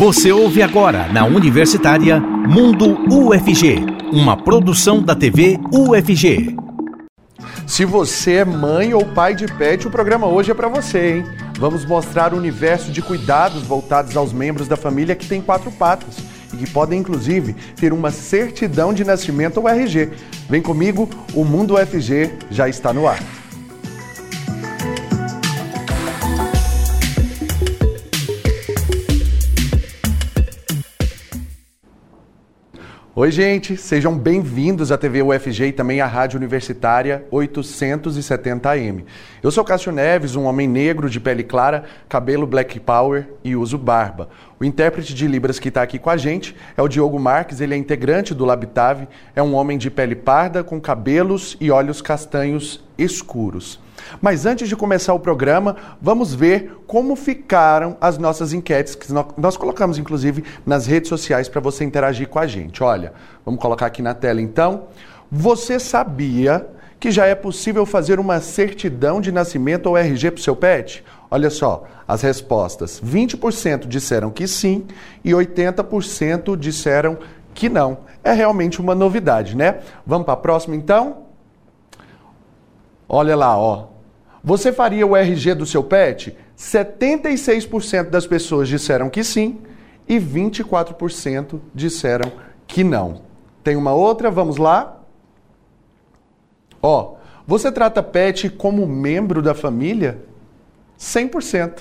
Você ouve agora na Universitária Mundo UFG, uma produção da TV UFG. Se você é mãe ou pai de pet, o programa hoje é para você, hein? Vamos mostrar o universo de cuidados voltados aos membros da família que tem quatro patas e que podem, inclusive, ter uma certidão de nascimento ou RG. Vem comigo, o Mundo UFG já está no ar. Oi, gente, sejam bem-vindos à TV UFG e também à Rádio Universitária 870M. Eu sou Cássio Neves, um homem negro de pele clara, cabelo black power e uso barba. O intérprete de Libras que está aqui com a gente é o Diogo Marques, ele é integrante do Labitave, é um homem de pele parda, com cabelos e olhos castanhos escuros. Mas antes de começar o programa, vamos ver como ficaram as nossas enquetes, que nós colocamos inclusive nas redes sociais para você interagir com a gente. Olha, vamos colocar aqui na tela então. Você sabia que já é possível fazer uma certidão de nascimento ou RG para o seu pet? Olha só, as respostas: 20% disseram que sim e 80% disseram que não. É realmente uma novidade, né? Vamos para a próxima então? Olha lá, ó. Você faria o RG do seu pet? 76% das pessoas disseram que sim e 24% disseram que não. Tem uma outra, vamos lá? Ó, você trata pet como membro da família? 100%.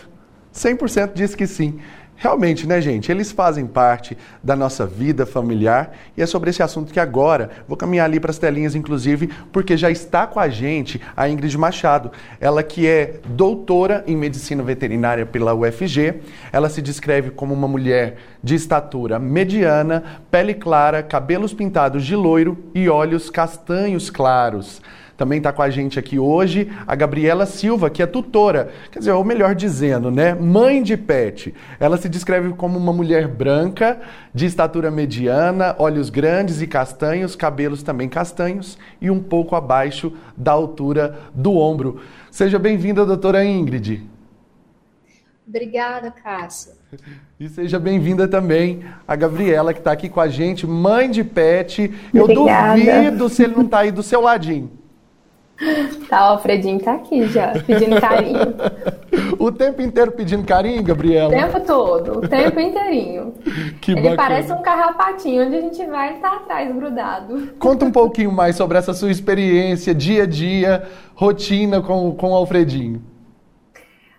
100% diz que sim. Realmente, né, gente? Eles fazem parte da nossa vida familiar e é sobre esse assunto que agora vou caminhar ali para as telinhas, inclusive, porque já está com a gente a Ingrid Machado. Ela que é doutora em medicina veterinária pela UFG. Ela se descreve como uma mulher de estatura mediana, pele clara, cabelos pintados de loiro e olhos castanhos claros. Também está com a gente aqui hoje a Gabriela Silva, que é tutora, quer dizer, ou melhor dizendo, né, mãe de pet. Ela se descreve como uma mulher branca, de estatura mediana, olhos grandes e castanhos, cabelos também castanhos e um pouco abaixo da altura do ombro. Seja bem-vinda, doutora Ingrid. Obrigada, Cássio. E seja bem-vinda também a Gabriela, que está aqui com a gente, mãe de pet. Eu Obrigada. duvido se ele não está aí do seu ladinho. Tá, o Alfredinho tá aqui já, pedindo carinho. o tempo inteiro pedindo carinho, Gabriela? O tempo todo, o tempo inteirinho. Que ele bacana. parece um carrapatinho, onde a gente vai, ele tá atrás, grudado. Conta um pouquinho mais sobre essa sua experiência, dia a dia, rotina com, com o Alfredinho.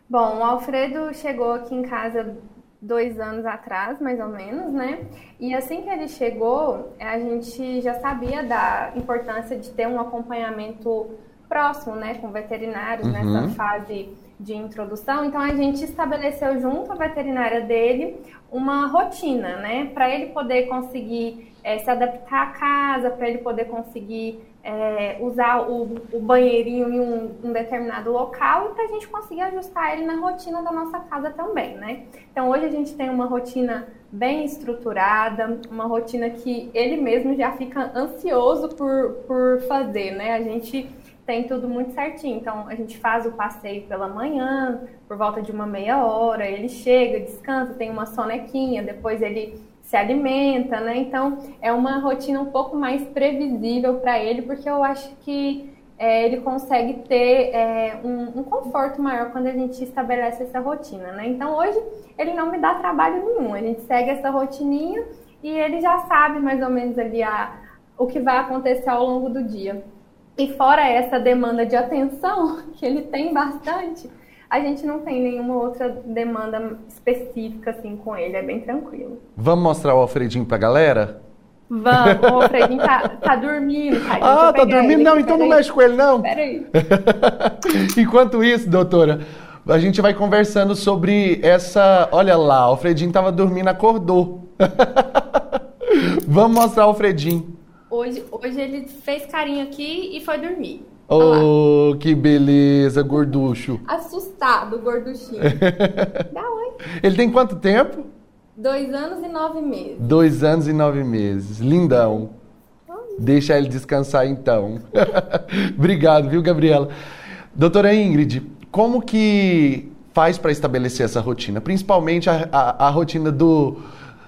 Bom, o Alfredo chegou aqui em casa dois anos atrás, mais ou menos, né? E assim que ele chegou, a gente já sabia da importância de ter um acompanhamento próximo, né, com veterinários Uhum. nessa fase de introdução. Então a gente estabeleceu junto à veterinária dele uma rotina, né, para ele poder conseguir eh, se adaptar à casa, para ele poder conseguir eh, usar o, o banheirinho em um, um determinado local e para a gente conseguir ajustar ele na rotina da nossa casa também, né? Então hoje a gente tem uma rotina bem estruturada, uma rotina que ele mesmo já fica ansioso por, por fazer, né? A gente tem tudo muito certinho. Então, a gente faz o passeio pela manhã, por volta de uma meia hora, ele chega, descansa, tem uma sonequinha, depois ele se alimenta, né? Então, é uma rotina um pouco mais previsível para ele, porque eu acho que é, ele consegue ter é, um, um conforto maior quando a gente estabelece essa rotina, né? Então, hoje, ele não me dá trabalho nenhum. A gente segue essa rotininha e ele já sabe mais ou menos ali a, o que vai acontecer ao longo do dia. E fora essa demanda de atenção, que ele tem bastante, a gente não tem nenhuma outra demanda específica assim com ele, é bem tranquilo. Vamos mostrar o Alfredinho pra galera? Vamos, o Alfredinho tá, tá dormindo, tadinho. ah, tá dormindo? Não, aqui, então não mexe com ele, não. Peraí. Enquanto isso, doutora, a gente vai conversando sobre essa. Olha lá, o Alfredinho tava dormindo, acordou. Vamos mostrar o Alfredinho. Hoje, hoje ele fez carinho aqui e foi dormir. Oh, que beleza, gorducho. Assustado, gorduchinho. Dá oi. Ele tem quanto tempo? Dois anos e nove meses. Dois anos e nove meses. Lindão. Deixa ele descansar então. Obrigado, viu, Gabriela? Doutora Ingrid, como que faz para estabelecer essa rotina? Principalmente a, a, a rotina do,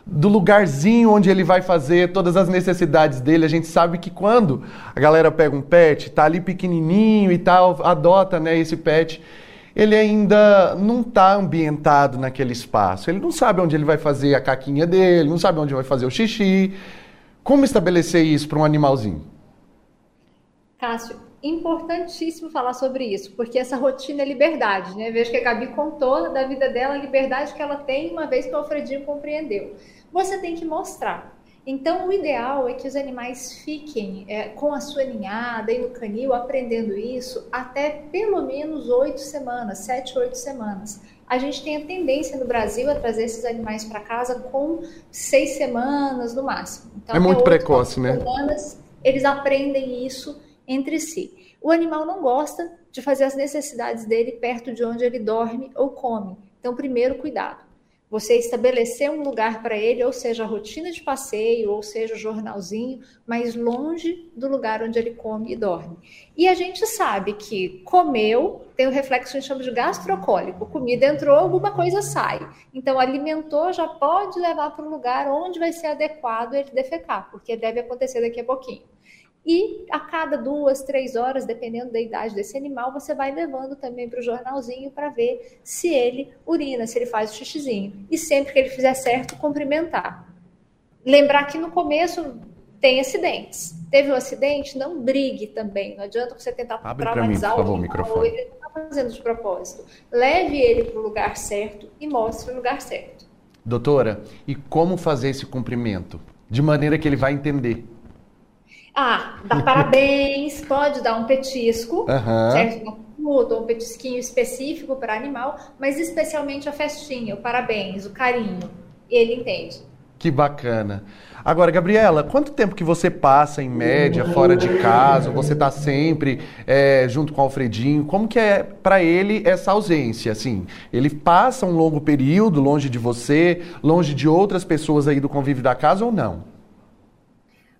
do lugarzinho onde ele vai fazer todas as necessidades dele. A gente sabe que quando a galera pega um pet, tá ali pequenininho e tal, adota né, esse pet, ele ainda não está ambientado naquele espaço. Ele não sabe onde ele vai fazer a caquinha dele, não sabe onde vai fazer o xixi. Como estabelecer isso para um animalzinho? Cássio, importantíssimo falar sobre isso, porque essa rotina é liberdade, né? Vejo que a Gabi contou da vida dela, a liberdade que ela tem, uma vez que o Alfredinho compreendeu. Você tem que mostrar. Então, o ideal é que os animais fiquem é, com a sua ninhada e no canil aprendendo isso até pelo menos oito semanas, sete, oito semanas. A gente tem a tendência no Brasil a trazer esses animais para casa com seis semanas no máximo. Então, é muito precoce, né? Semanas, eles aprendem isso entre si. O animal não gosta de fazer as necessidades dele perto de onde ele dorme ou come. Então, primeiro, cuidado. Você estabelecer um lugar para ele, ou seja, a rotina de passeio, ou seja, o jornalzinho, mas longe do lugar onde ele come e dorme. E a gente sabe que comeu, tem o reflexo que a gente chama de gastrocólico. Comida entrou, alguma coisa sai. Então, alimentou, já pode levar para um lugar onde vai ser adequado ele defecar, porque deve acontecer daqui a pouquinho. E a cada duas, três horas, dependendo da idade desse animal, você vai levando também para o jornalzinho para ver se ele urina, se ele faz o xixizinho. E sempre que ele fizer certo, cumprimentar. Lembrar que no começo tem acidentes. Teve um acidente, não brigue também. Não adianta você tentar Abre traumatizar mim, favor, o microfone. Ele não está fazendo de propósito. Leve ele para o lugar certo e mostre o lugar certo. Doutora, e como fazer esse cumprimento? De maneira que ele vai entender. Ah, dá parabéns, pode dar um petisco, uhum. certo? Uma fruta, um petisquinho específico para animal, mas especialmente a festinha, o parabéns, o carinho. Ele entende. Que bacana. Agora, Gabriela, quanto tempo que você passa, em média, fora de casa? Você está sempre é, junto com o Alfredinho? Como que é para ele essa ausência? Assim, ele passa um longo período longe de você, longe de outras pessoas aí do convívio da casa ou não?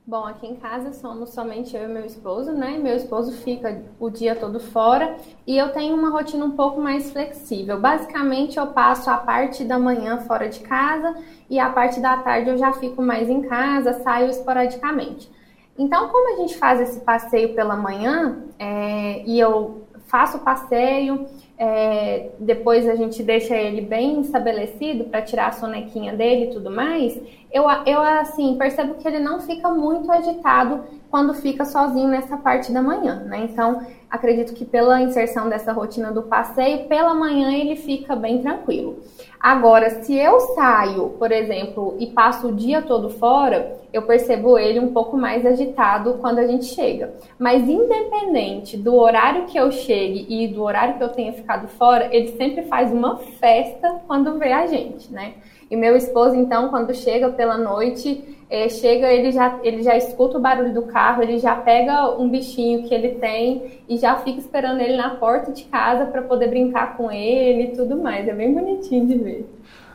Bom, aqui em casa somos somente eu e meu esposo, né? Meu esposo fica o dia todo fora e eu tenho uma rotina um pouco mais flexível. Basicamente, eu passo a parte da manhã fora de casa e a parte da tarde eu já fico mais em casa, saio esporadicamente. Então, como a gente faz esse passeio pela manhã é, e eu faço o passeio, é, depois a gente deixa ele bem estabelecido para tirar a sonequinha dele e tudo mais, eu, eu assim percebo que ele não fica muito agitado quando fica sozinho nessa parte da manhã, né? Então, acredito que pela inserção dessa rotina do passeio, pela manhã ele fica bem tranquilo. Agora, se eu saio, por exemplo, e passo o dia todo fora, eu percebo ele um pouco mais agitado quando a gente chega. Mas independente do horário que eu chegue e do horário que eu tenha ficado fora, ele sempre faz uma festa quando vê a gente, né? E meu esposo, então, quando chega pela noite, é, chega, ele já, ele já escuta o barulho do carro, ele já pega um bichinho que ele tem e já fica esperando ele na porta de casa para poder brincar com ele e tudo mais. É bem bonitinho de ver.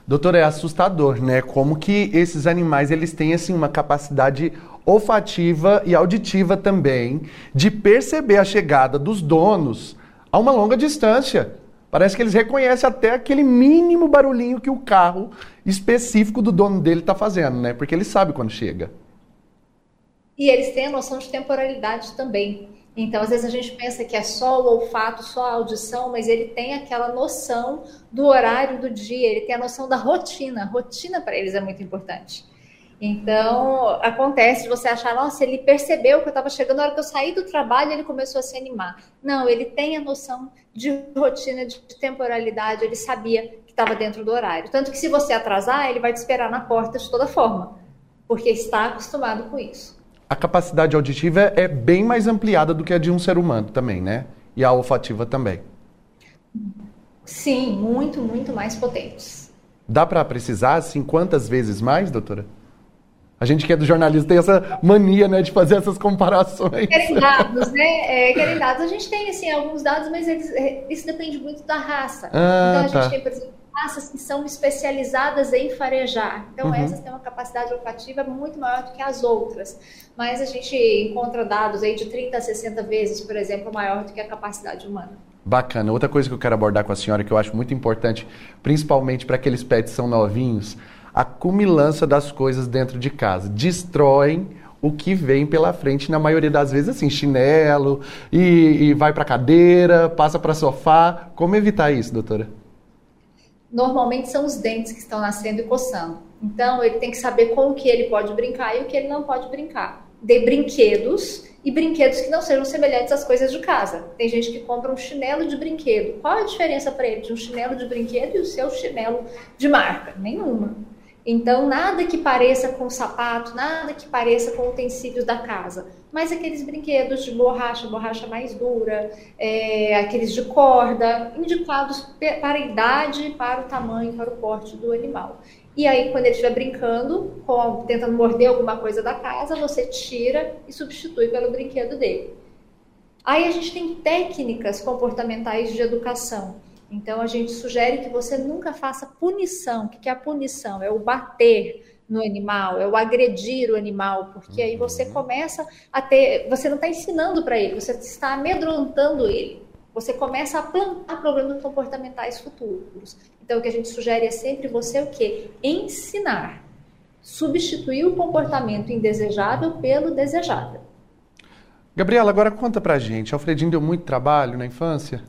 Doutor, é assustador, né? Como que esses animais eles têm assim uma capacidade olfativa e auditiva também de perceber a chegada dos donos a uma longa distância. Parece que eles reconhecem até aquele mínimo barulhinho que o carro específico do dono dele está fazendo, né? Porque ele sabe quando chega. E eles têm a noção de temporalidade também. Então, às vezes a gente pensa que é só o olfato, só a audição, mas ele tem aquela noção do horário do dia, ele tem a noção da rotina. A rotina para eles é muito importante. Então, acontece de você achar, nossa, ele percebeu que eu estava chegando, na hora que eu saí do trabalho, ele começou a se animar. Não, ele tem a noção de rotina, de temporalidade, ele sabia que estava dentro do horário. Tanto que se você atrasar, ele vai te esperar na porta de toda forma, porque está acostumado com isso. A capacidade auditiva é bem mais ampliada do que a de um ser humano também, né? E a olfativa também. Sim, muito, muito mais potentes. Dá para precisar, assim, quantas vezes mais, doutora? A gente que é do jornalismo tem essa mania, né, de fazer essas comparações. Querem dados, né? É, querem dados. A gente tem, assim, alguns dados, mas eles, é, isso depende muito da raça. Ah, então, a tá. gente tem, por exemplo, raças que são especializadas em farejar. Então, uhum. essas têm uma capacidade olfativa muito maior do que as outras. Mas a gente encontra dados aí de 30 a 60 vezes, por exemplo, maior do que a capacidade humana. Bacana. Outra coisa que eu quero abordar com a senhora que eu acho muito importante, principalmente para aqueles pets que são novinhos, a das coisas dentro de casa. Destroem o que vem pela frente, na maioria das vezes, assim, chinelo, e, e vai para cadeira, passa para sofá. Como evitar isso, doutora? Normalmente são os dentes que estão nascendo e coçando. Então, ele tem que saber com o que ele pode brincar e o que ele não pode brincar. De brinquedos e brinquedos que não sejam semelhantes às coisas de casa. Tem gente que compra um chinelo de brinquedo. Qual a diferença para ele de um chinelo de brinquedo e o seu chinelo de marca? Nenhuma. Então, nada que pareça com sapato, nada que pareça com utensílios da casa, mas aqueles brinquedos de borracha, borracha mais dura, é, aqueles de corda, indicados para a idade, para o tamanho, para o porte do animal. E aí, quando ele estiver brincando, com, tentando morder alguma coisa da casa, você tira e substitui pelo brinquedo dele. Aí a gente tem técnicas comportamentais de educação. Então a gente sugere que você nunca faça punição. O que é a punição? É o bater no animal, é o agredir o animal, porque aí você uhum. começa a ter. Você não está ensinando para ele, você está amedrontando ele. Você começa a plantar problemas comportamentais futuros. Então, o que a gente sugere é sempre você o quê? Ensinar. Substituir o comportamento indesejável pelo desejável. Gabriela, agora conta pra gente. Alfredinho deu muito trabalho na infância?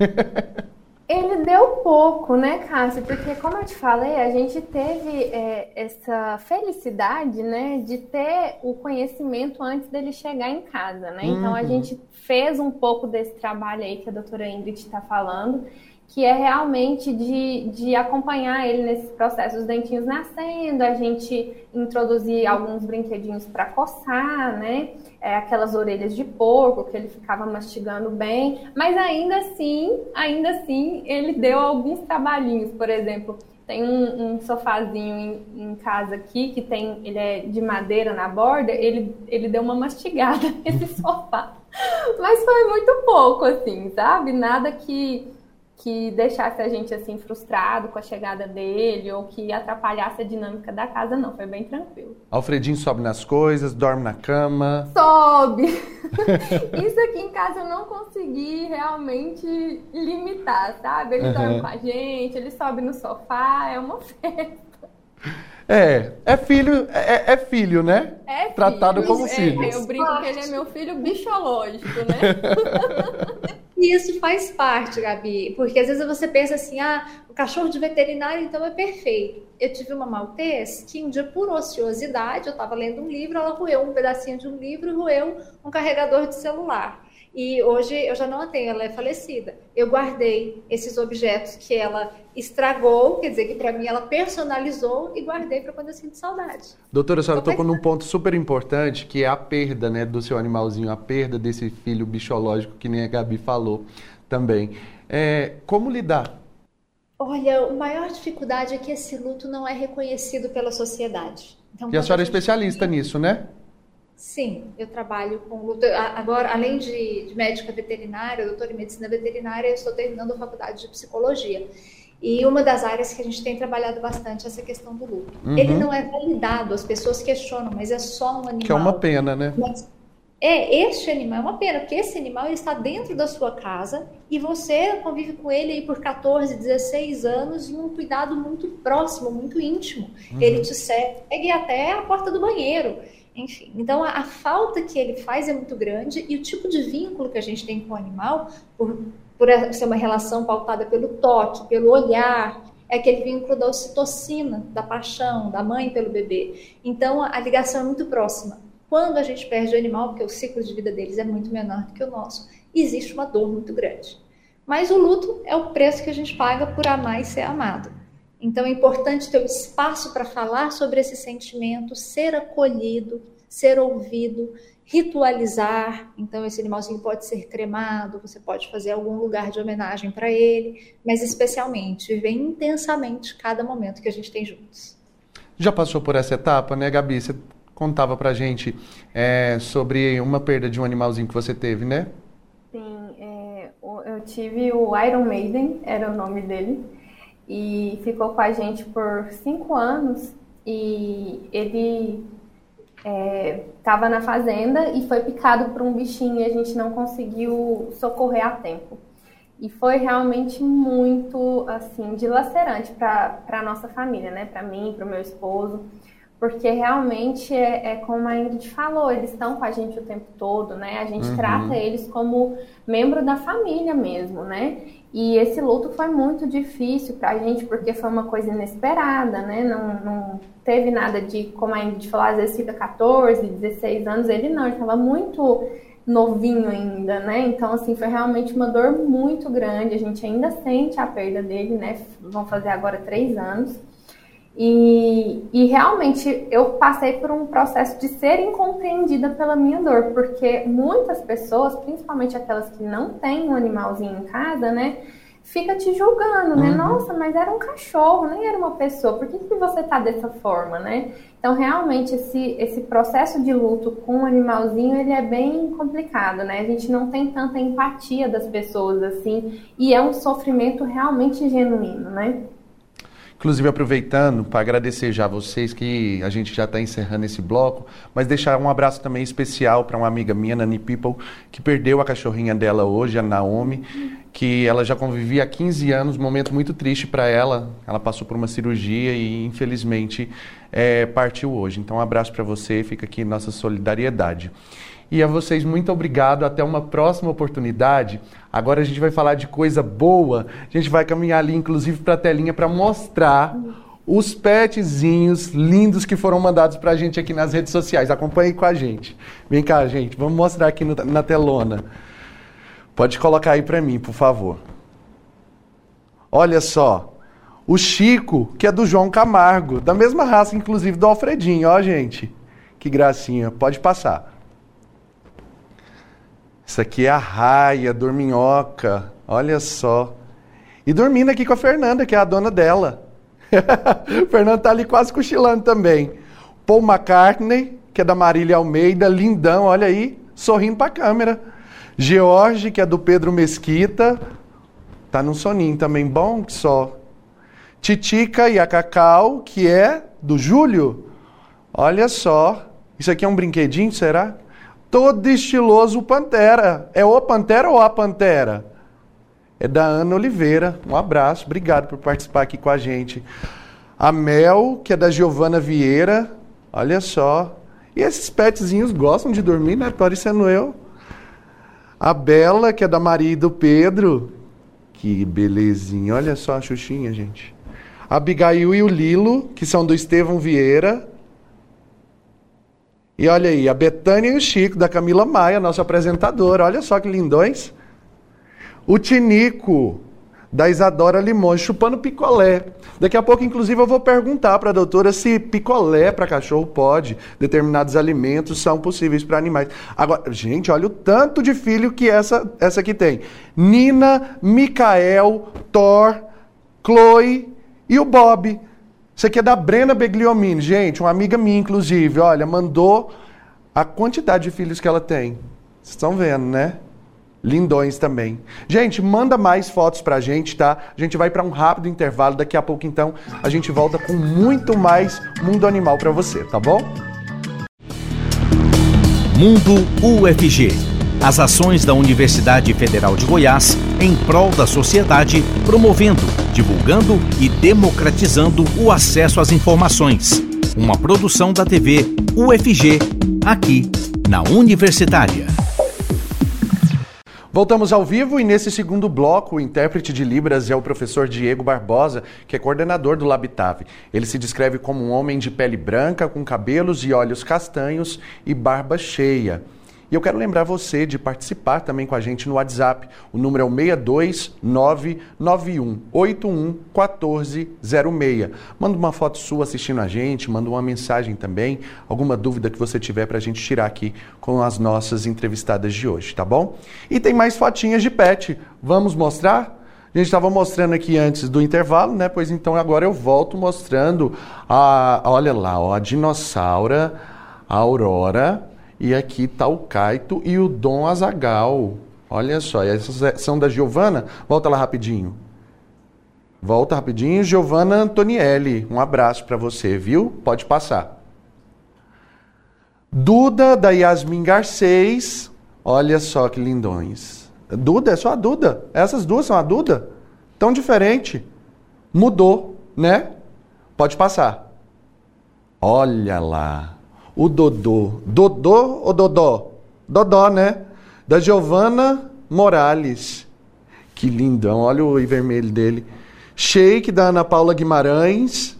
Ele deu pouco, né, Cássio? Porque, como eu te falei, a gente teve é, essa felicidade, né, de ter o conhecimento antes dele chegar em casa, né? Então, a uhum. gente fez um pouco desse trabalho aí que a doutora Ingrid está falando que é realmente de, de acompanhar ele nesses processos, os dentinhos nascendo, a gente introduzir alguns brinquedinhos para coçar, né? É, aquelas orelhas de porco que ele ficava mastigando bem, mas ainda assim, ainda assim, ele deu alguns trabalhinhos, por exemplo, tem um, um sofazinho em, em, casa aqui que tem, ele é de madeira na borda, ele, ele deu uma mastigada nesse sofá. Mas foi muito pouco, assim, sabe? Nada que que deixasse a gente assim frustrado com a chegada dele ou que atrapalhasse a dinâmica da casa, não, foi bem tranquilo. Alfredinho sobe nas coisas, dorme na cama. Sobe. Isso aqui em casa eu não consegui realmente limitar, sabe? Ele uhum. dorme com a gente, ele sobe no sofá, é uma festa. É, é filho, é, é filho, né? É filho. Tratado como é, filho. Eu brinco que ele é meu filho bichológico, né? E isso faz parte, Gabi, porque às vezes você pensa assim, ah, o cachorro de veterinário então é perfeito. Eu tive uma maltese que um dia, por ociosidade, eu estava lendo um livro, ela roeu um pedacinho de um livro e roeu um carregador de celular. E hoje eu já não a tenho, ela é falecida. Eu guardei esses objetos que ela estragou, quer dizer que para mim ela personalizou e guardei para quando eu sinto saudade. Doutora, a senhora tocou num ponto super importante que é a perda né, do seu animalzinho, a perda desse filho bichológico que nem a Gabi falou também. É, como lidar? Olha, a maior dificuldade é que esse luto não é reconhecido pela sociedade. Então, e a senhora a é especialista nisso, né? Sim, eu trabalho com luta. Agora, além de, de médica veterinária, doutora em medicina veterinária, eu estou terminando a faculdade de psicologia. E uma das áreas que a gente tem trabalhado bastante é essa questão do luto. Uhum. Ele não é validado, as pessoas questionam, mas é só um animal. Que é uma pena, né? Mas, é, este animal é uma pena, porque esse animal ele está dentro da sua casa e você convive com ele aí por 14, 16 anos em um cuidado muito próximo, muito íntimo. Uhum. Ele te segue até a porta do banheiro. Enfim, então a, a, falta que ele faz é muito grande e o tipo de vínculo que a gente tem com o animal, por, por ser uma relação pautada pelo toque, pelo olhar, é aquele vínculo da ocitocina, da paixão, da mãe pelo bebê. Então a, a ligação é muito próxima. Quando a gente perde o animal, porque o ciclo de vida deles é muito menor do que o nosso, existe uma dor muito grande. Mas o luto é o preço que a gente paga por amar e ser amado. Então é importante ter o um espaço para falar sobre esse sentimento, ser acolhido, ser ouvido, ritualizar. Então esse animalzinho pode ser cremado, você pode fazer algum lugar de homenagem para ele, mas especialmente viver intensamente cada momento que a gente tem juntos. Já passou por essa etapa, né, Gabi? Você contava pra gente é, sobre uma perda de um animalzinho que você teve, né? Sim, é, eu tive o Iron Maiden, era o nome dele e ficou com a gente por cinco anos e ele estava é, na fazenda e foi picado por um bichinho e a gente não conseguiu socorrer a tempo. E foi realmente muito, assim, dilacerante para a nossa família, né? Para mim, para o meu esposo porque realmente é, é, como a Ingrid falou, eles estão com a gente o tempo todo, né? A gente uhum. trata eles como membro da família mesmo, né? E esse luto foi muito difícil para a gente, porque foi uma coisa inesperada, né? Não, não teve nada de, como a Ingrid falou, às vezes fica 14, 16 anos, ele não, ele estava muito novinho ainda, né? Então, assim, foi realmente uma dor muito grande. A gente ainda sente a perda dele, né? Vão fazer agora três anos. E, e, realmente eu passei por um processo de ser incompreendida pela minha dor, porque muitas pessoas, principalmente aquelas que não têm um animalzinho em casa, né, fica te julgando, né? Uhum. Nossa, mas era um cachorro, nem era uma pessoa. Por que, que você tá dessa forma, né? Então, realmente, esse, esse processo de luto com o um animalzinho, ele é bem complicado, né? A gente não tem tanta empatia das pessoas, assim, e é um sofrimento realmente genuíno, né? Inclusive, aproveitando para agradecer já a vocês que a gente já está encerrando esse bloco, mas deixar um abraço também especial para uma amiga minha, Nani People, que perdeu a cachorrinha dela hoje, a Naomi, que ela já convivia há 15 anos, momento muito triste para ela. Ela passou por uma cirurgia e, infelizmente, é, partiu hoje. Então, um abraço para você, fica aqui nossa solidariedade. E a vocês, muito obrigado. Até uma próxima oportunidade. Agora a gente vai falar de coisa boa. A gente vai caminhar ali, inclusive, para a telinha para mostrar os petzinhos lindos que foram mandados para a gente aqui nas redes sociais. Acompanhe com a gente. Vem cá, gente. Vamos mostrar aqui no, na telona. Pode colocar aí para mim, por favor. Olha só. O Chico, que é do João Camargo, da mesma raça, inclusive, do Alfredinho. Ó, gente. Que gracinha. Pode passar. Isso aqui é a raia, dorminhoca. Olha só. E dormindo aqui com a Fernanda, que é a dona dela. Fernanda tá ali quase cochilando também. Paul McCartney, que é da Marília Almeida, lindão, olha aí, sorrindo para a câmera. George, que é do Pedro Mesquita, tá num soninho também bom que só. Titica e a Cacau, que é do Júlio. Olha só. Isso aqui é um brinquedinho, será? Todo estiloso Pantera. É o Pantera ou a Pantera? É da Ana Oliveira. Um abraço, obrigado por participar aqui com a gente. A Mel, que é da Giovana Vieira. Olha só. E esses petzinhos gostam de dormir, né? Parecendo eu. A Bela, que é da Maria e do Pedro. Que belezinha. Olha só a Xuxinha, gente. A Abigail e o Lilo, que são do Estevão Vieira. E olha aí, a Betânia e o Chico, da Camila Maia, nosso apresentador. Olha só que lindões. O Tinico, da Isadora Limões, chupando picolé. Daqui a pouco, inclusive, eu vou perguntar para a doutora se picolé para cachorro pode, determinados alimentos são possíveis para animais. Agora, gente, olha o tanto de filho que essa, essa aqui tem. Nina, Micael, Thor, Chloe e o Bob. Isso aqui é da Brena Begliomini, gente, uma amiga minha, inclusive. Olha, mandou a quantidade de filhos que ela tem. Vocês estão vendo, né? Lindões também. Gente, manda mais fotos pra gente, tá? A gente vai para um rápido intervalo. Daqui a pouco, então, a gente volta com muito mais Mundo Animal para você, tá bom? Mundo UFG as ações da Universidade Federal de Goiás em prol da sociedade, promovendo, divulgando e democratizando o acesso às informações. Uma produção da TV UFG, aqui na Universitária. Voltamos ao vivo e nesse segundo bloco, o intérprete de Libras é o professor Diego Barbosa, que é coordenador do Labitave. Ele se descreve como um homem de pele branca, com cabelos e olhos castanhos e barba cheia. E eu quero lembrar você de participar também com a gente no WhatsApp. O número é o 62991811406. Manda uma foto sua assistindo a gente, manda uma mensagem também, alguma dúvida que você tiver para a gente tirar aqui com as nossas entrevistadas de hoje, tá bom? E tem mais fotinhas de pet. Vamos mostrar? A gente estava mostrando aqui antes do intervalo, né? Pois então agora eu volto mostrando a, olha lá, ó, a dinossauro, a Aurora, e aqui está o Caito e o Dom Azagal. Olha só, essas são da Giovana. Volta lá rapidinho. Volta rapidinho, Giovana Antonielli. Um abraço para você, viu? Pode passar. Duda da Yasmin Garcês. Olha só que lindões. Duda, é só a Duda. Essas duas são a Duda? Tão diferente. Mudou, né? Pode passar. Olha lá. O Dodô. Dodô ou Dodó? Dodó, né? Da Giovana Morales. Que lindão. Olha o vermelho dele. Shake da Ana Paula Guimarães.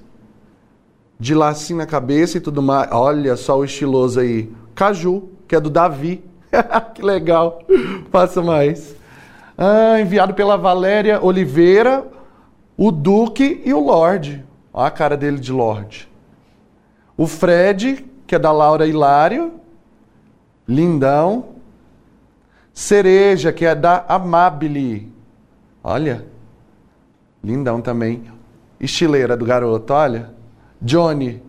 De lacinho na cabeça e tudo mais. Olha só o estiloso aí. Caju, que é do Davi. que legal. Passa mais. Ah, enviado pela Valéria Oliveira, o Duque e o Lorde. Olha a cara dele de Lorde. O Fred, que é da Laura Hilário. Lindão. Cereja, que é da Amabile. Olha. Lindão também. Estileira do garoto, olha. Johnny,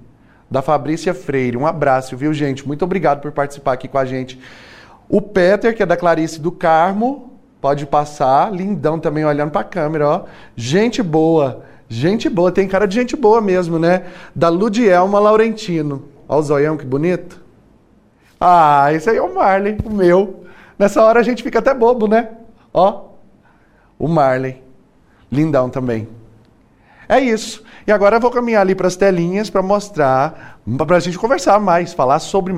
da Fabrícia Freire. Um abraço, viu, gente? Muito obrigado por participar aqui com a gente. O Peter, que é da Clarice do Carmo, pode passar. Lindão também olhando para a câmera, ó. Gente boa. Gente boa, tem cara de gente boa mesmo, né? Da Ludielma Laurentino. Olha o zoião, que bonito. Ah, esse aí é o Marley, o meu. Nessa hora a gente fica até bobo, né? Ó, o Marley. Lindão também. É isso. E agora eu vou caminhar ali para as telinhas para mostrar, para a gente conversar mais, falar sobre,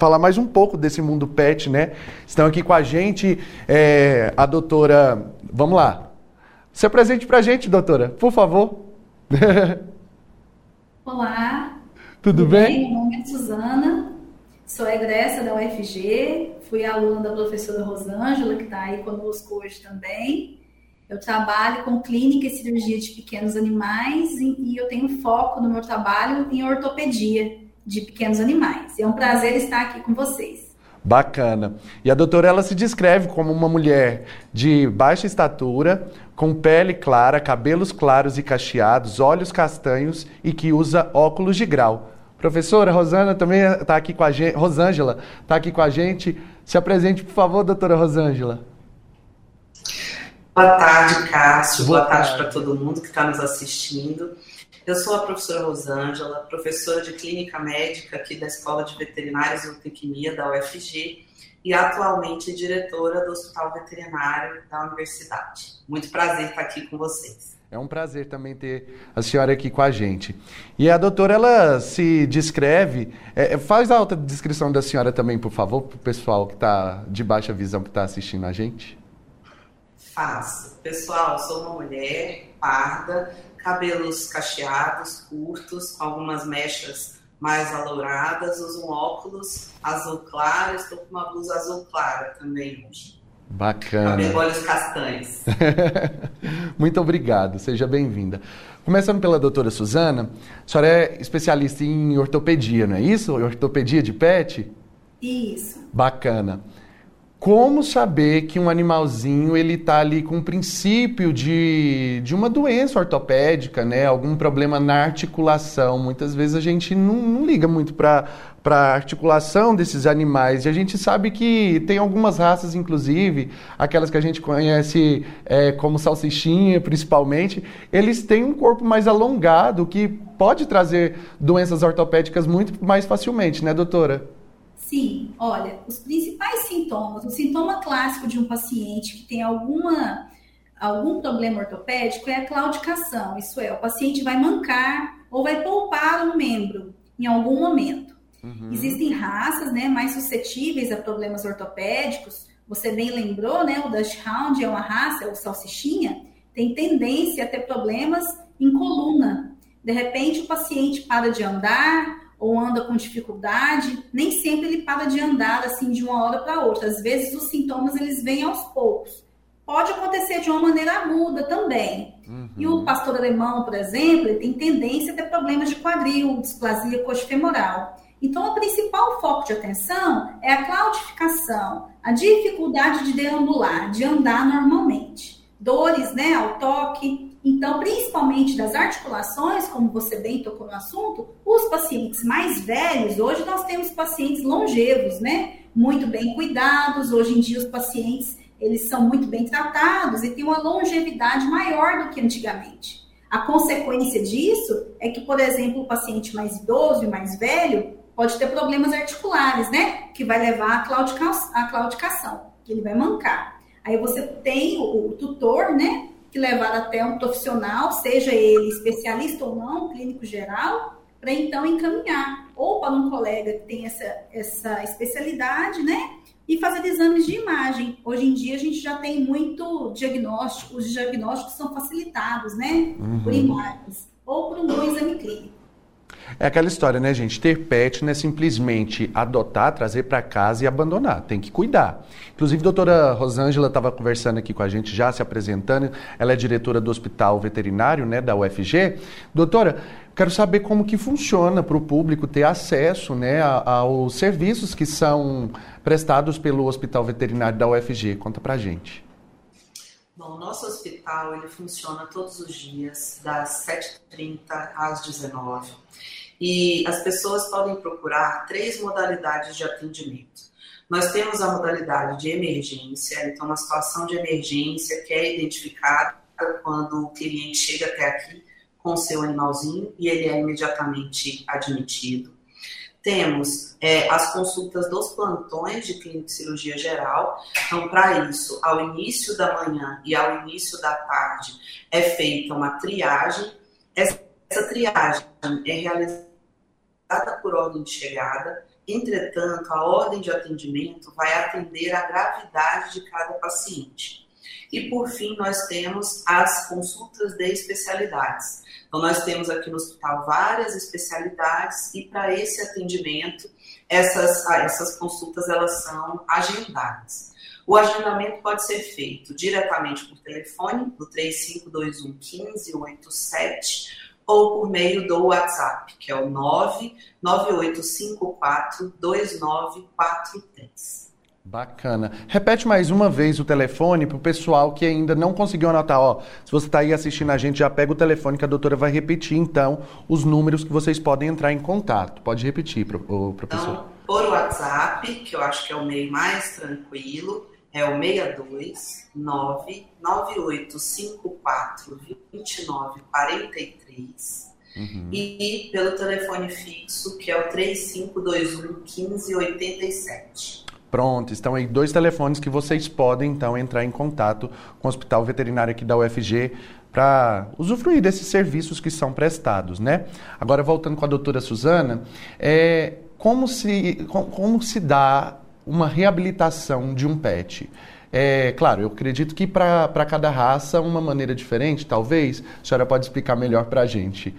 falar mais um pouco desse mundo pet, né? Estão aqui com a gente é, a doutora. Vamos lá. Se apresente para a gente, doutora, por favor. Olá. Tudo, bem? Meu nome é Suzana, sou egressa da UFG, fui aluna da professora Rosângela, que está aí conosco hoje também. Eu trabalho com clínica e cirurgia de pequenos animais e eu tenho foco no meu trabalho em ortopedia de pequenos animais. É um prazer estar aqui com vocês. Bacana. E a doutora ela se descreve como uma mulher de baixa estatura, com pele clara, cabelos claros e cacheados, olhos castanhos e que usa óculos de grau. Professora Rosana também está aqui com a gente. Rosângela está aqui com a gente. Se apresente, por favor, doutora Rosângela. Boa tarde, Cássio. Boa, Boa tarde, para todo mundo que está nos assistindo. Eu sou a professora Rosângela, professora de clínica médica aqui da Escola de Veterinários e Zootecnia da UFG e atualmente diretora do Hospital Veterinário da Universidade. Muito prazer estar aqui com vocês. É um prazer também ter a senhora aqui com a gente. E a doutora, ela se descreve. É, é faz a alta descrição da senhora também, por favor, para o pessoal que está de baixa visão que está assistindo a gente. Faço. Pessoal, sou uma mulher parda, cabelos cacheados, curtos, com algumas mechas mais alouradas, uso um óculos azul claro, estou com uma blusa azul clara também hoje. Bacana. Cabelo olhos castanhos. Muito obrigado, seja bem-vinda. Começando pela doutora Suzana, a senhora é especialista em ortopedia, não é isso? Ortopedia de pet? Isso. Bacana como saber que um animalzinho ele está ali com um princípio de, de uma doença ortopédica, né? Algum problema na articulação. Muitas vezes a gente não, não liga muito para a articulação desses animais. E a gente sabe que tem algumas raças, inclusive, aquelas que a gente conhece é, como salsichinha, principalmente, eles têm um corpo mais alongado, que pode trazer doenças ortopédicas muito mais facilmente, né, doutora? Sim, olha, os principais sintomas, o sintoma clássico de um paciente que tem alguma, algum problema ortopédico é a claudicação, isso é, o paciente vai mancar ou vai poupar um membro em algum momento. Uhum. Existem raças né, mais suscetíveis a problemas ortopédicos, você bem lembrou, né? O Dachshund é uma raça, o salsichinha, tem tendência a ter problemas em coluna. De repente, o paciente para de andar, ou anda com dificuldade, nem sempre ele para de andar assim de uma hora para outra. Às vezes os sintomas eles vêm aos poucos. Pode acontecer de uma maneira aguda também. Uhum. E o pastor alemão, por exemplo, ele tem tendência a ter problemas de quadril, displasia coxofemoral. Então, o principal foco de atenção é a claudificação, a dificuldade de deambular, de andar normalmente. Dores né, ao toque, então, principalmente das articulações, como você bem tocou no assunto, os pacientes mais velhos, hoje nós temos pacientes longevos, né? Muito bem cuidados. Hoje em dia os pacientes, eles são muito bem tratados e têm uma longevidade maior do que antigamente. A consequência disso é que, por exemplo, o paciente mais idoso e mais velho pode ter problemas articulares, né? Que vai levar à claudicação, que ele vai mancar. Aí você tem o tutor, né? Que levar até um profissional, seja ele especialista ou não, clínico geral, para então encaminhar ou para um colega que tem essa, essa especialidade, né? E fazer exames de imagem. Hoje em dia a gente já tem muito diagnóstico, os diagnósticos são facilitados, né? Uhum. Por imagens ou por um bom exame clínico. É aquela história, né, gente? Ter pet não é simplesmente adotar, trazer para casa e abandonar. Tem que cuidar. Inclusive, a doutora Rosângela estava conversando aqui com a gente, já se apresentando. Ela é diretora do Hospital Veterinário, né, da UFG. Doutora, quero saber como que funciona para o público ter acesso, né, aos serviços que são prestados pelo Hospital Veterinário da UFG. Conta para a gente. Bom, o nosso hospital ele funciona todos os dias, das 7h30 às 19 e as pessoas podem procurar três modalidades de atendimento. Nós temos a modalidade de emergência, então uma situação de emergência que é identificada quando o cliente chega até aqui com seu animalzinho e ele é imediatamente admitido. Temos é, as consultas dos plantões de clínica de cirurgia geral. Então, para isso, ao início da manhã e ao início da tarde, é feita uma triagem. Essa, essa triagem é realizada por ordem de chegada, entretanto, a ordem de atendimento vai atender a gravidade de cada paciente. E por fim, nós temos as consultas de especialidades. Então, nós temos aqui no hospital várias especialidades e para esse atendimento, essas, ah, essas consultas elas são agendadas. O agendamento pode ser feito diretamente por telefone, no 3521 1587, ou por meio do WhatsApp, que é o 998542943. Bacana. Repete mais uma vez o telefone para o pessoal que ainda não conseguiu anotar. Ó, se você está aí assistindo a gente, já pega o telefone que a doutora vai repetir, então, os números que vocês podem entrar em contato. Pode repetir, professor. Então, por WhatsApp, que eu acho que é o meio mais tranquilo, é o 62 99854 2943 uhum. e pelo telefone fixo que é o 3521 1587. Pronto, estão aí dois telefones que vocês podem então entrar em contato com o Hospital Veterinário aqui da UFG para usufruir desses serviços que são prestados, né? Agora voltando com a doutora Suzana, é, como se como, como se dá uma reabilitação de um pet. É, claro, eu acredito que para cada raça uma maneira diferente, talvez. A senhora pode explicar melhor para a gente.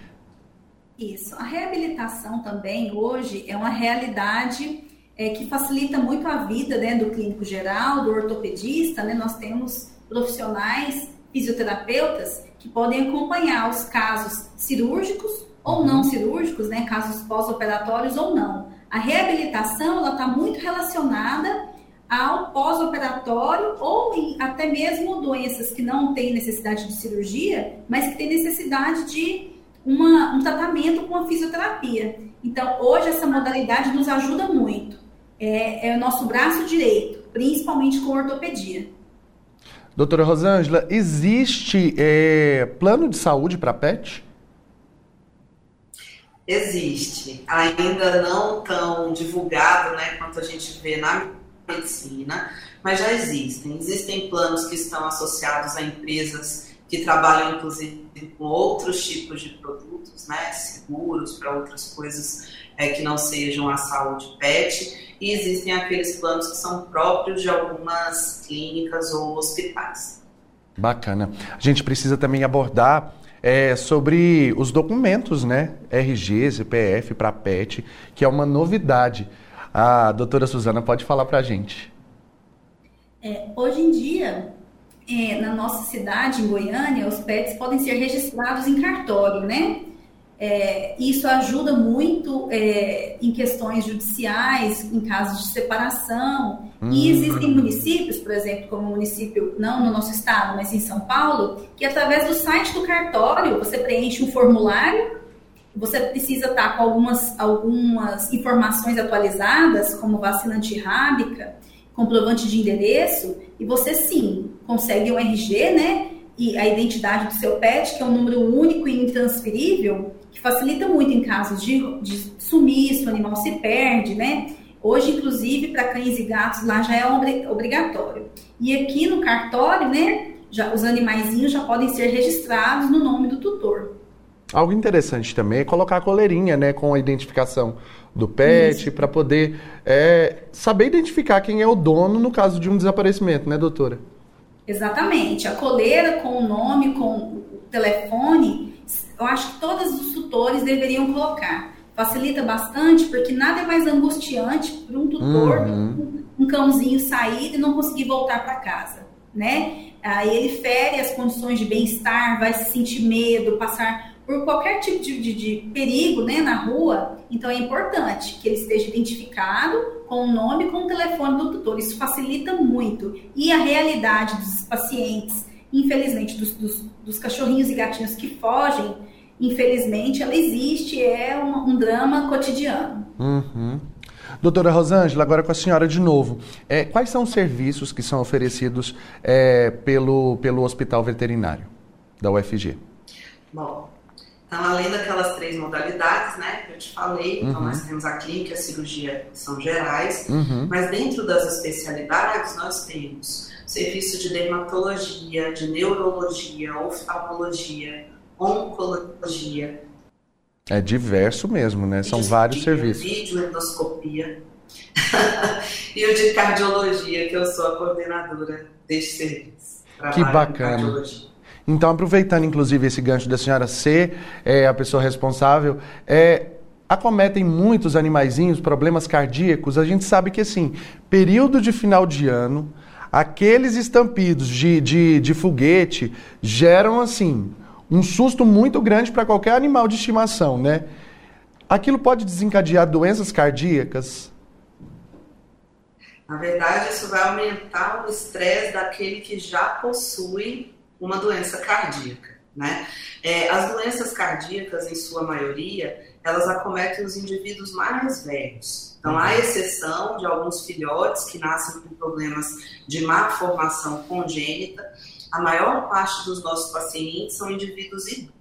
Isso. A reabilitação também hoje é uma realidade é, que facilita muito a vida né, do clínico geral, do ortopedista. Né? Nós temos profissionais fisioterapeutas que podem acompanhar os casos cirúrgicos ou uhum. não cirúrgicos, né, casos pós-operatórios ou não. A reabilitação ela está muito relacionada ao pós-operatório ou em, até mesmo doenças que não têm necessidade de cirurgia, mas que têm necessidade de uma, um tratamento com a fisioterapia. Então, hoje essa modalidade nos ajuda muito. É, é o nosso braço direito, principalmente com ortopedia. Doutora Rosângela, existe é, plano de saúde para PET? Existe, ainda não tão divulgado né, quanto a gente vê na medicina, mas já existem. Existem planos que estão associados a empresas que trabalham, inclusive, com outros tipos de produtos, né, seguros para outras coisas é, que não sejam a saúde PET, e existem aqueles planos que são próprios de algumas clínicas ou hospitais. Bacana. A gente precisa também abordar é, sobre os documentos, né? RG, CPF para PET, que é uma novidade. A doutora Suzana pode falar para a gente. É, hoje em dia, é, na nossa cidade, em Goiânia, os PETs podem ser registrados em cartório, né? É, isso ajuda muito é, em questões judiciais, em casos de separação. Hum. E existem municípios, por exemplo, como o município, não no nosso estado, mas em São Paulo, que através do site do cartório você preenche um formulário. Você precisa estar com algumas, algumas informações atualizadas, como vacina antirrábica, comprovante de endereço, e você sim consegue um RG, né? E a identidade do seu pet, que é um número único e intransferível, que facilita muito em casos de, de sumiço, o animal se perde, né? Hoje, inclusive, para cães e gatos lá já é obrigatório. E aqui no cartório, né, já, os animaizinhos já podem ser registrados no nome do tutor. Algo interessante também é colocar a coleirinha, né, com a identificação do pet, para poder é, saber identificar quem é o dono no caso de um desaparecimento, né, doutora? Exatamente. A coleira com o nome, com o telefone, eu acho que todos os tutores deveriam colocar. Facilita bastante, porque nada é mais angustiante para um tutor, uhum. um, um cãozinho sair e não conseguir voltar para casa, né? Aí ele fere as condições de bem-estar, vai se sentir medo, passar por qualquer tipo de, de, de, perigo né, na rua, então é importante que ele esteja identificado com o nome e com o telefone do tutor. Isso facilita muito. E a realidade dos pacientes, infelizmente, dos, dos, dos cachorrinhos e gatinhos que fogem, infelizmente, ela existe, é um, um drama cotidiano. Uhum. Doutora Rosângela, agora com a senhora de novo. É, quais são os serviços que são oferecidos é, pelo, pelo Hospital Veterinário da UFG? Bom, então, além daquelas três modalidades, né, que eu te falei, então, uhum. então nós temos a clínica e a cirurgia, que são gerais, uhum. mas dentro das especialidades nós temos serviço de dermatologia, de neurologia, oftalmologia, oncologia. É diverso mesmo, né? São vários serviços. Vídeo, endoscopia. e o de cardiologia, que eu sou a coordenadora deste serviço. Que bacana. Então, aproveitando inclusive esse gancho da senhora ser é, a pessoa responsável, é, acometem muitos animaizinhos problemas cardíacos. A gente sabe que, assim, período de final de ano, aqueles estampidos de, de, de foguete geram, assim, um susto muito grande para qualquer animal de estimação, né? Aquilo pode desencadear doenças cardíacas? Na verdade, isso vai aumentar o estresse daquele que já possui uma doença cardíaca. Né? É, as doenças cardíacas, em sua maioria, elas acometem os indivíduos mais velhos. Então, há exceção de alguns filhotes que nascem com problemas de má formação congênita. A maior parte dos nossos pacientes são indivíduos idosos.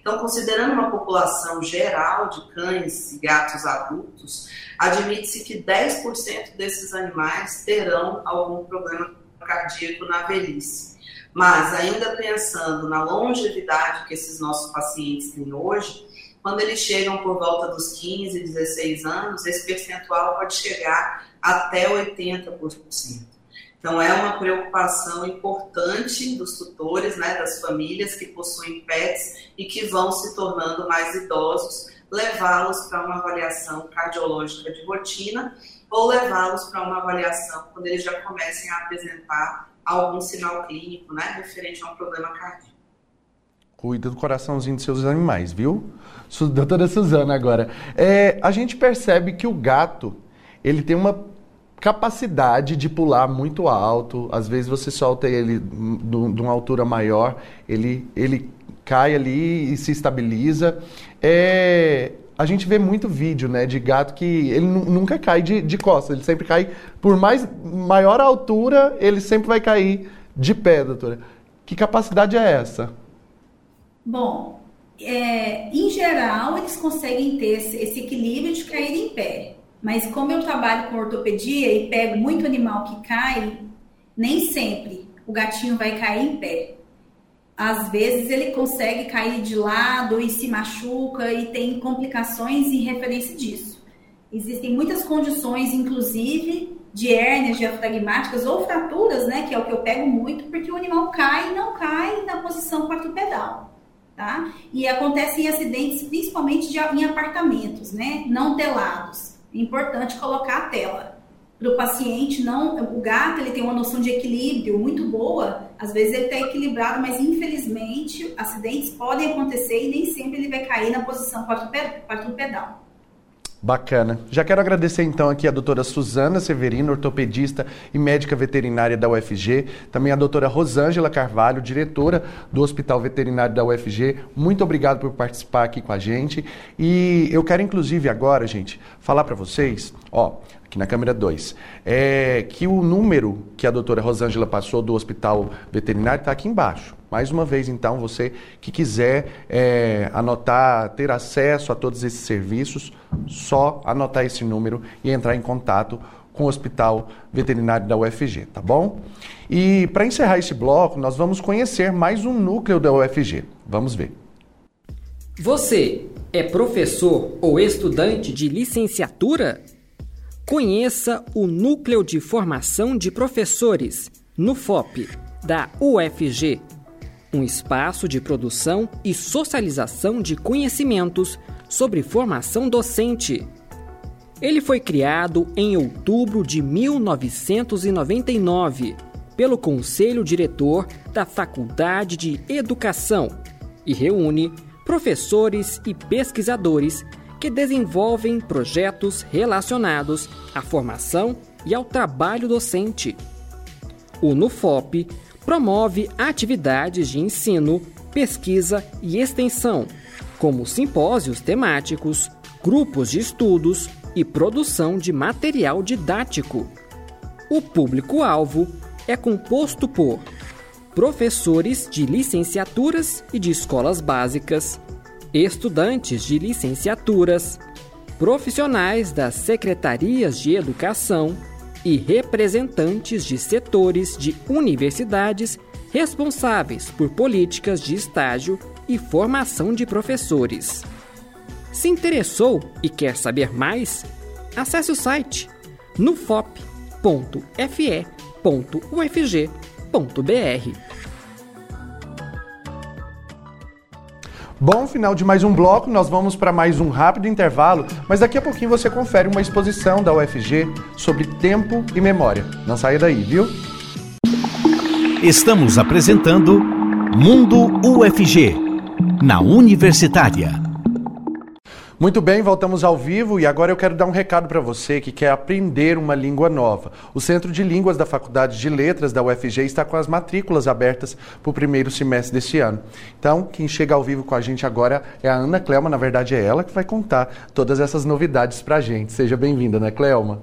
Então, considerando uma população geral de cães e gatos adultos, admite-se que 10% desses animais terão algum problema cardíaco na velhice. Mas, ainda pensando na longevidade que esses nossos pacientes têm hoje, quando eles chegam por volta dos 15, 16 anos, esse percentual pode chegar até 80%. Então, é uma preocupação importante dos tutores, né, das famílias que possuem pets e que vão se tornando mais idosos, levá-los para uma avaliação cardiológica de rotina ou levá-los para uma avaliação quando eles já comecem a apresentar algum sinal clínico, né, referente a um problema cardíaco. Cuida do coraçãozinho dos seus animais, viu? Doutora Suzana, agora. É, a gente percebe que o gato, ele tem uma capacidade de pular muito alto. Às vezes você solta ele de uma altura maior, ele, ele cai ali e se estabiliza. É, a gente vê muito vídeo, né, de gato que ele nunca cai de, de costas, ele sempre cai, por mais maior altura, ele sempre vai cair de pé, doutora. Que capacidade é essa? Bom, é, em geral, eles conseguem ter esse, esse equilíbrio de cair em pé. Mas como eu trabalho com ortopedia e pego muito animal que cai, nem sempre o gatinho vai cair em pé às vezes ele consegue cair de lado e se machuca e tem complicações em referência disso. Existem muitas condições, inclusive de hérnias diafragmáticas ou fraturas, né, que é o que eu pego muito, porque o animal cai e não cai na posição quadrupedal, tá? E acontecem acidentes principalmente de, em apartamentos, né, não telados. É importante colocar a tela para o paciente não, o gato ele tem uma noção de equilíbrio muito boa, às vezes ele está equilibrado, mas infelizmente acidentes podem acontecer e nem sempre ele vai cair na posição quadrupedal. Bacana. Já quero agradecer então aqui a doutora Suzana Severino, ortopedista e médica veterinária da UFG, também a doutora Rosângela Carvalho, diretora do Hospital Veterinário da UFG. Muito obrigado por participar aqui com a gente. E eu quero inclusive agora, gente, falar para vocês, ó, aqui na câmera 2, é que o número que a doutora Rosângela passou do hospital veterinário está aqui embaixo. Mais uma vez, então, você que quiser é, anotar, ter acesso a todos esses serviços, só anotar esse número e entrar em contato com o Hospital Veterinário da UFG, tá bom? E para encerrar esse bloco, nós vamos conhecer mais um núcleo da UFG. Vamos ver. Você é professor ou estudante de licenciatura? Conheça o Núcleo de Formação de Professores, NUFOP, da UFG, um espaço de produção e socialização de conhecimentos sobre formação docente. Ele foi criado em outubro de 1999 pelo Conselho Diretor da Faculdade de Educação e reúne professores e pesquisadores que desenvolvem projetos relacionados à formação e ao trabalho docente. O NUFOP promove atividades de ensino, pesquisa e extensão, como simpósios temáticos, grupos de estudos e produção de material didático. O público-alvo é composto por professores de licenciaturas e de escolas básicas, estudantes de licenciaturas, profissionais das secretarias de educação e representantes de setores de universidades responsáveis por políticas de estágio e formação de professores. Se interessou e quer saber mais? Acesse o site nufop.fe.ufg.br. Bom, final de mais um bloco, nós vamos para mais um rápido intervalo, mas daqui a pouquinho você confere uma exposição da UFG sobre tempo e memória. Não saia daí, viu? Estamos apresentando Mundo UFG, na Universitária. Muito bem, voltamos ao vivo e agora eu quero dar um recado para você que quer aprender uma língua nova. O Centro de Línguas da Faculdade de Letras da UFG está com as matrículas abertas para o primeiro semestre deste ano. Então, quem chega ao vivo com a gente agora é a Ana Clelma, na verdade é ela que vai contar todas essas novidades para a gente. Seja bem-vinda, Ana Clelma.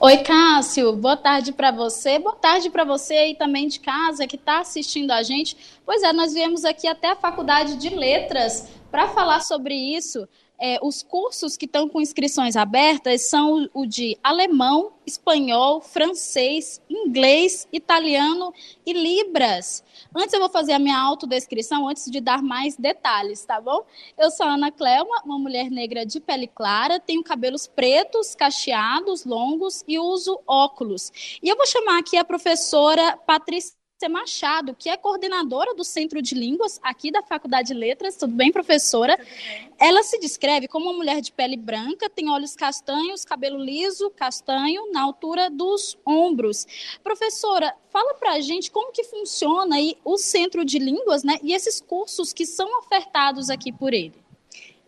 Oi, Cássio. Boa tarde para você. Boa tarde para você aí também de casa que está assistindo a gente. Pois é, nós viemos aqui até a Faculdade de Letras para falar sobre isso, é, os cursos que estão com inscrições abertas são o, de alemão, espanhol, francês, inglês, italiano e libras. Antes eu vou fazer a minha autodescrição, antes de dar mais detalhes, tá bom? Eu sou Ana Clelma, uma mulher negra de pele clara, tenho cabelos pretos, cacheados, longos e uso óculos. E eu vou chamar aqui a professora Patrícia Machado, que é coordenadora do Centro de Línguas aqui da Faculdade de Letras. Tudo bem, professora? Tudo bem. Ela se descreve como uma mulher de pele branca, tem olhos castanhos, cabelo liso, castanho, na altura dos ombros. Professora, fala para a gente como que funciona aí o Centro de Línguas, né? E esses cursos que são ofertados aqui por ele.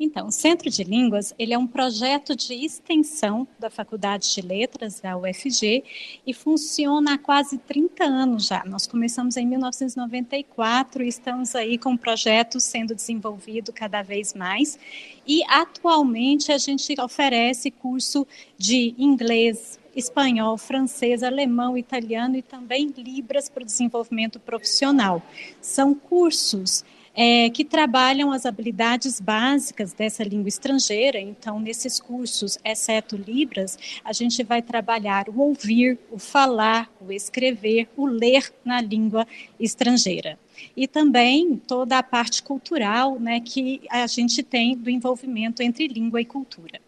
Então, o Centro de Línguas, ele é um projeto de extensão da Faculdade de Letras, da UFG, e funciona há quase 30 anos já. Nós começamos em 1994 e estamos aí com o projeto sendo desenvolvido cada vez mais. E atualmente a gente oferece curso de inglês, espanhol, francês, alemão, italiano e também Libras para o desenvolvimento profissional. São cursos é, que trabalham as habilidades básicas dessa língua estrangeira. Então, nesses cursos, exceto Libras, a gente vai trabalhar o ouvir, o falar, o escrever, o ler na língua estrangeira. E também toda a parte cultural né, que a gente tem do envolvimento entre língua e cultura.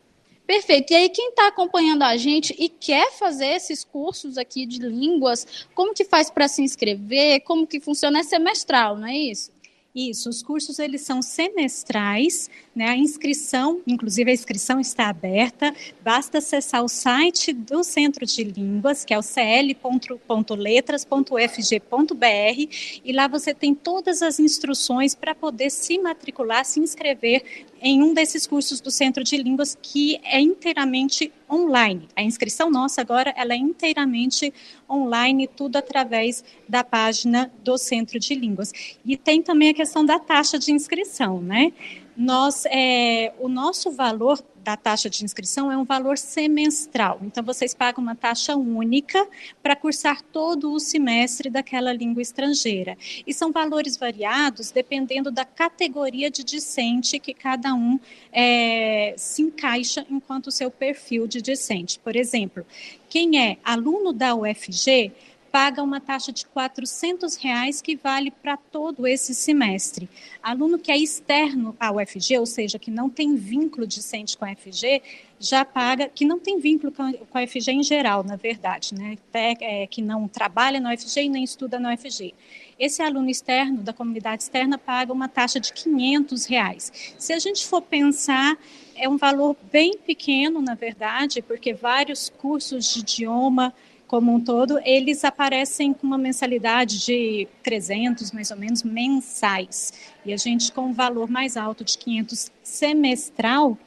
Perfeito. E aí, quem está acompanhando a gente e quer fazer esses cursos aqui de línguas, como que faz para se inscrever? Como que funciona? É semestral, não é isso? Isso, os cursos eles são semestrais, né? A inscrição, inclusive a inscrição está aberta, basta acessar o site do Centro de Línguas, que é o cl.letras.fg.br, e lá você tem todas as instruções para poder se matricular, se inscrever em um desses cursos do Centro de Línguas que é inteiramente online. A inscrição nossa agora ela é inteiramente online, tudo através da página do Centro de Línguas. E tem também a questão da taxa de inscrição, né? Nós, é, o nosso valor da taxa de inscrição é um valor semestral. Então, vocês pagam uma taxa única para cursar todo o semestre daquela língua estrangeira. E são valores variados dependendo da categoria de discente que cada um é, se encaixa enquanto seu perfil de discente. Por exemplo, quem é aluno da UFG paga uma taxa de 400 reais que vale para todo esse semestre. Aluno que é externo à UFG, ou seja, que não tem vínculo discente com a UFG, já paga, que não tem vínculo com a UFG em geral, na verdade, né? É, que não trabalha na UFG e nem estuda na UFG. Esse aluno externo, da comunidade externa, paga uma taxa de 500 reais. Se a gente for pensar, é um valor bem pequeno, na verdade, porque vários cursos de idioma, como um todo, eles aparecem com uma mensalidade de 300, mais ou menos, mensais. E a gente, com um valor mais alto de 500 semestral,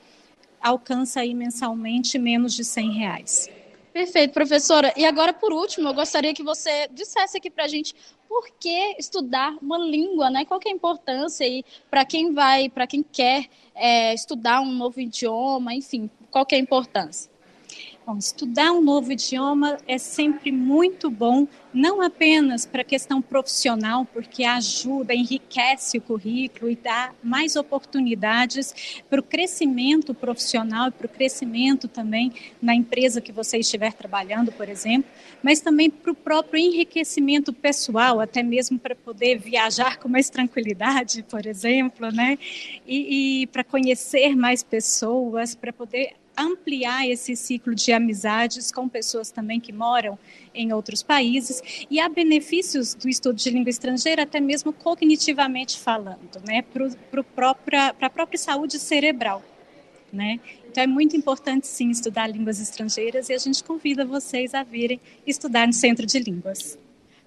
alcança aí mensalmente menos de 100 reais. Perfeito, professora. E agora, por último, eu gostaria que você dissesse aqui para a gente por que estudar uma língua, né? Qual é a importância aí para quem vai, para quem quer é, estudar um novo idioma, enfim, qual é a importância? Bom, estudar um novo idioma é sempre muito bom, não apenas para a questão profissional, porque ajuda, enriquece o currículo e dá mais oportunidades para o crescimento profissional e para o crescimento também na empresa que você estiver trabalhando, por exemplo, mas também para o próprio enriquecimento pessoal, até mesmo para poder viajar com mais tranquilidade, por exemplo, né? E, e para conhecer mais pessoas, para poder ampliar esse ciclo de amizades com pessoas também que moram em outros países e há benefícios do estudo de língua estrangeira até mesmo cognitivamente falando, né, para a própria saúde cerebral, né? Então é muito importante sim estudar línguas estrangeiras e a gente convida vocês a virem estudar no Centro de Línguas.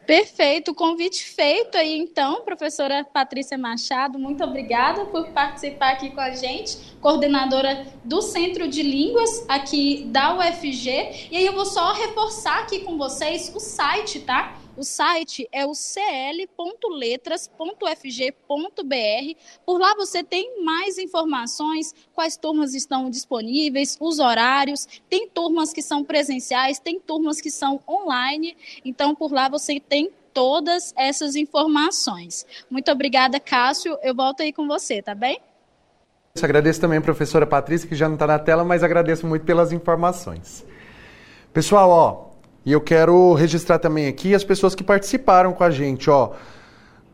Perfeito, convite feito aí então, professora Patrícia Machado, muito obrigada por participar aqui com a gente, coordenadora do Centro de Línguas aqui da UFG. E aí eu vou só reforçar aqui com vocês o site, tá? O site é o cl.letras.fg.br. Por lá você tem mais informações, quais turmas estão disponíveis, os horários. Tem turmas que são presenciais, tem turmas que são online. Então, por lá você tem todas essas informações. Muito obrigada, Cássio. Eu volto aí com você, tá bem? Agradeço também a professora Patrícia, que já não está na tela, mas agradeço muito pelas informações. Pessoal, ó, e eu quero registrar também aqui as pessoas que participaram com a gente, ó.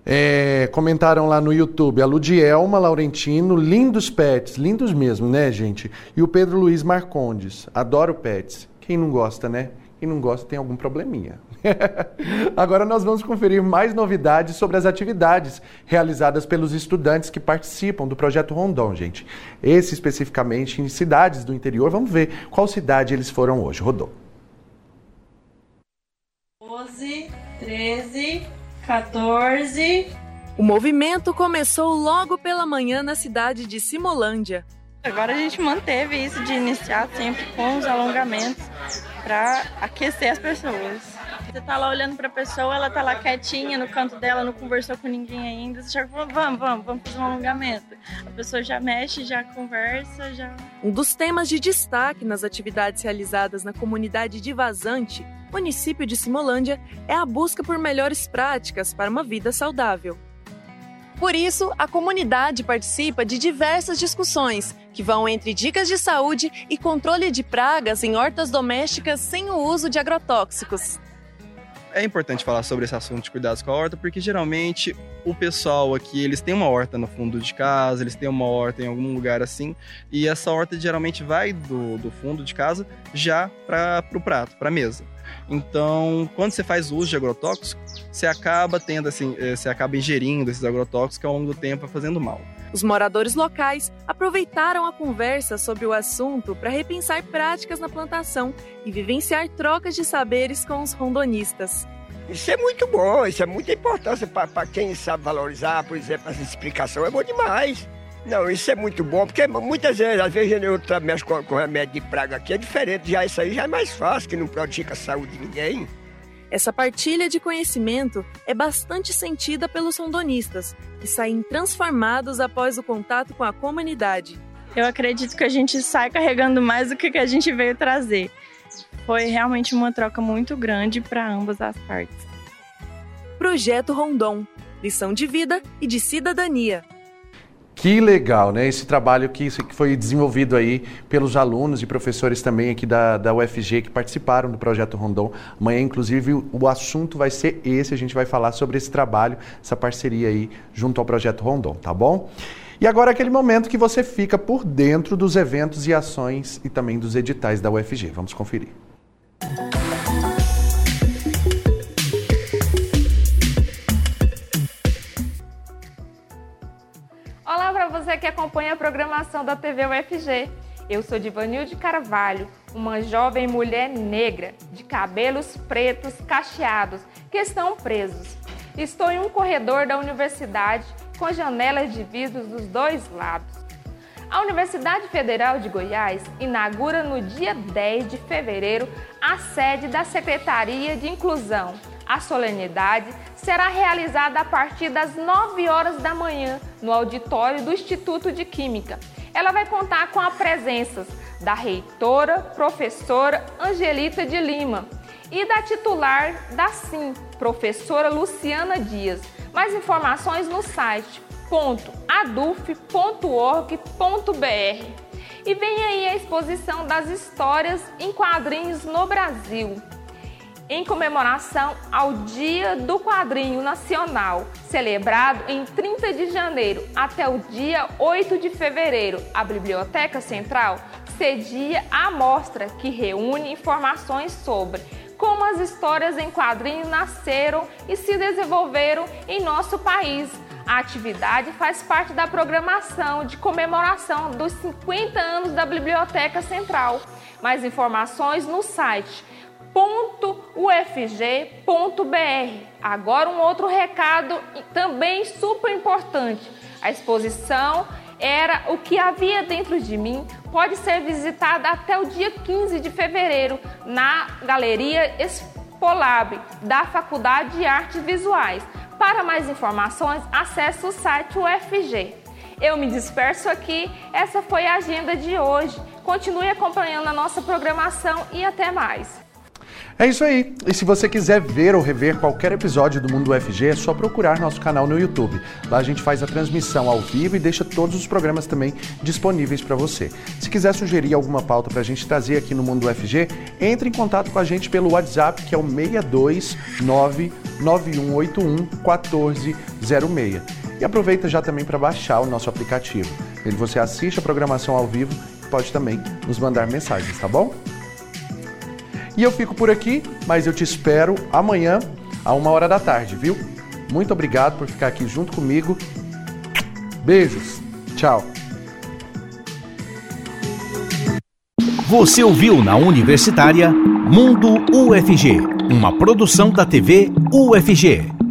É, comentaram lá no YouTube a Ludielma Laurentino, lindos pets, lindos mesmo, né, gente? E o Pedro Luiz Marcondes, adoro pets. Quem não gosta, né? Quem não gosta tem algum probleminha. Agora nós vamos conferir mais novidades sobre as atividades realizadas pelos estudantes que participam do projeto Rondon, gente. Esse especificamente em cidades do interior. Vamos ver qual cidade eles foram hoje. Rodou. 12, 13, 14. O movimento começou logo pela manhã na cidade de Simolândia. Agora a gente manteve isso de iniciar sempre com os alongamentos para aquecer as pessoas. Você tá lá olhando para a pessoa, ela tá lá quietinha no canto dela, não conversou com ninguém ainda. Você já falou, vamos, vamos, vamos fazer um alongamento. A pessoa já mexe, já conversa, já. Um dos temas de destaque nas atividades realizadas na comunidade de Vazante município de Simolândia, é a busca por melhores práticas para uma vida saudável. Por isso, a comunidade participa de diversas discussões, que vão entre dicas de saúde e controle de pragas em hortas domésticas sem o uso de agrotóxicos. É importante falar sobre esse assunto de cuidados com a horta, porque geralmente o pessoal aqui, eles têm uma horta no fundo de casa, eles têm uma horta em algum lugar assim, e essa horta geralmente vai do, do fundo de casa já para o prato, para a mesa. Então, quando você faz uso de agrotóxicos, você acaba tendo assim, eh, você acaba ingerindo esses agrotóxicos que ao longo do tempo vai fazendo mal. Os moradores locais aproveitaram a conversa sobre o assunto para repensar práticas na plantação e vivenciar trocas de saberes com os rondonistas. Isso é muito bom, isso é muita importância para quem sabe valorizar, por exemplo, essa explicação é bom demais. Não, isso é muito bom, porque muitas vezes, às vezes eu mexo com, com remédio de praga aqui, é diferente, já isso aí já é mais fácil, que não pratica a saúde de ninguém. Essa partilha de conhecimento é bastante sentida pelos rondonistas, que saem transformados após o contato com a comunidade. Eu acredito que a gente sai carregando mais do que a gente veio trazer. Foi realmente uma troca muito grande para ambas as partes. Projeto Rondon lição de vida e de cidadania. Que legal, né? Esse trabalho que, que foi desenvolvido aí pelos alunos e professores também aqui da, da UFG que participaram do projeto Rondon. Amanhã, inclusive, o, o assunto vai ser esse. A gente vai falar sobre esse trabalho, essa parceria aí junto ao projeto Rondon, tá bom? E agora aquele momento que você fica por dentro dos eventos e ações e também dos editais da UFG. Vamos conferir. Olá você que acompanha a programação da TV UFG. Eu sou Divanilde Carvalho, uma jovem mulher negra de cabelos pretos cacheados que estão presos. Estou em um corredor da universidade com janelas de vidros dos dois lados. A Universidade Federal de Goiás inaugura no dia 10 de fevereiro a sede da Secretaria de Inclusão. A solenidade será realizada a partir das 9 horas da manhã no auditório do Instituto de Química. Ela vai contar com a presença da reitora, professora Angelita de Lima e da titular da SIM, professora Luciana Dias. Mais informações no site www.aduf.org.br. E vem aí a exposição das histórias em quadrinhos no Brasil, em comemoração ao Dia do Quadrinho Nacional, celebrado em 30 de janeiro até o dia 8 de fevereiro. A Biblioteca Central cedia a amostra que reúne informações sobre como as histórias em quadrinhos nasceram e se desenvolveram em nosso país a atividade faz parte da programação de comemoração dos 50 anos da Biblioteca Central. Mais informações no site .ufg.br. Agora um outro recado também super importante. A exposição era o que havia dentro de mim pode ser visitada até o dia 15 de fevereiro na Galeria Expolab da Faculdade de Artes Visuais. Para mais informações, acesse o site UFG. Eu me disperso aqui, essa foi a agenda de hoje. Continue acompanhando a nossa programação e até mais. É isso aí. E se você quiser ver ou rever qualquer episódio do Mundo UFG, é só procurar nosso canal no YouTube. Lá a gente faz a transmissão ao vivo e deixa todos os programas também disponíveis para você. Se quiser sugerir alguma pauta para a gente trazer aqui no Mundo UFG, entre em contato com a gente pelo WhatsApp, que é o 629 9181 1406. E aproveita já também para baixar o nosso aplicativo. Ele você assiste a programação ao vivo e pode também nos mandar mensagens, tá bom? E eu fico por aqui, mas eu te espero amanhã, a uma hora da tarde, viu? Muito obrigado por ficar aqui junto comigo. Beijos. Tchau. Você ouviu na Universitária Mundo UFG, uma produção da TV UFG.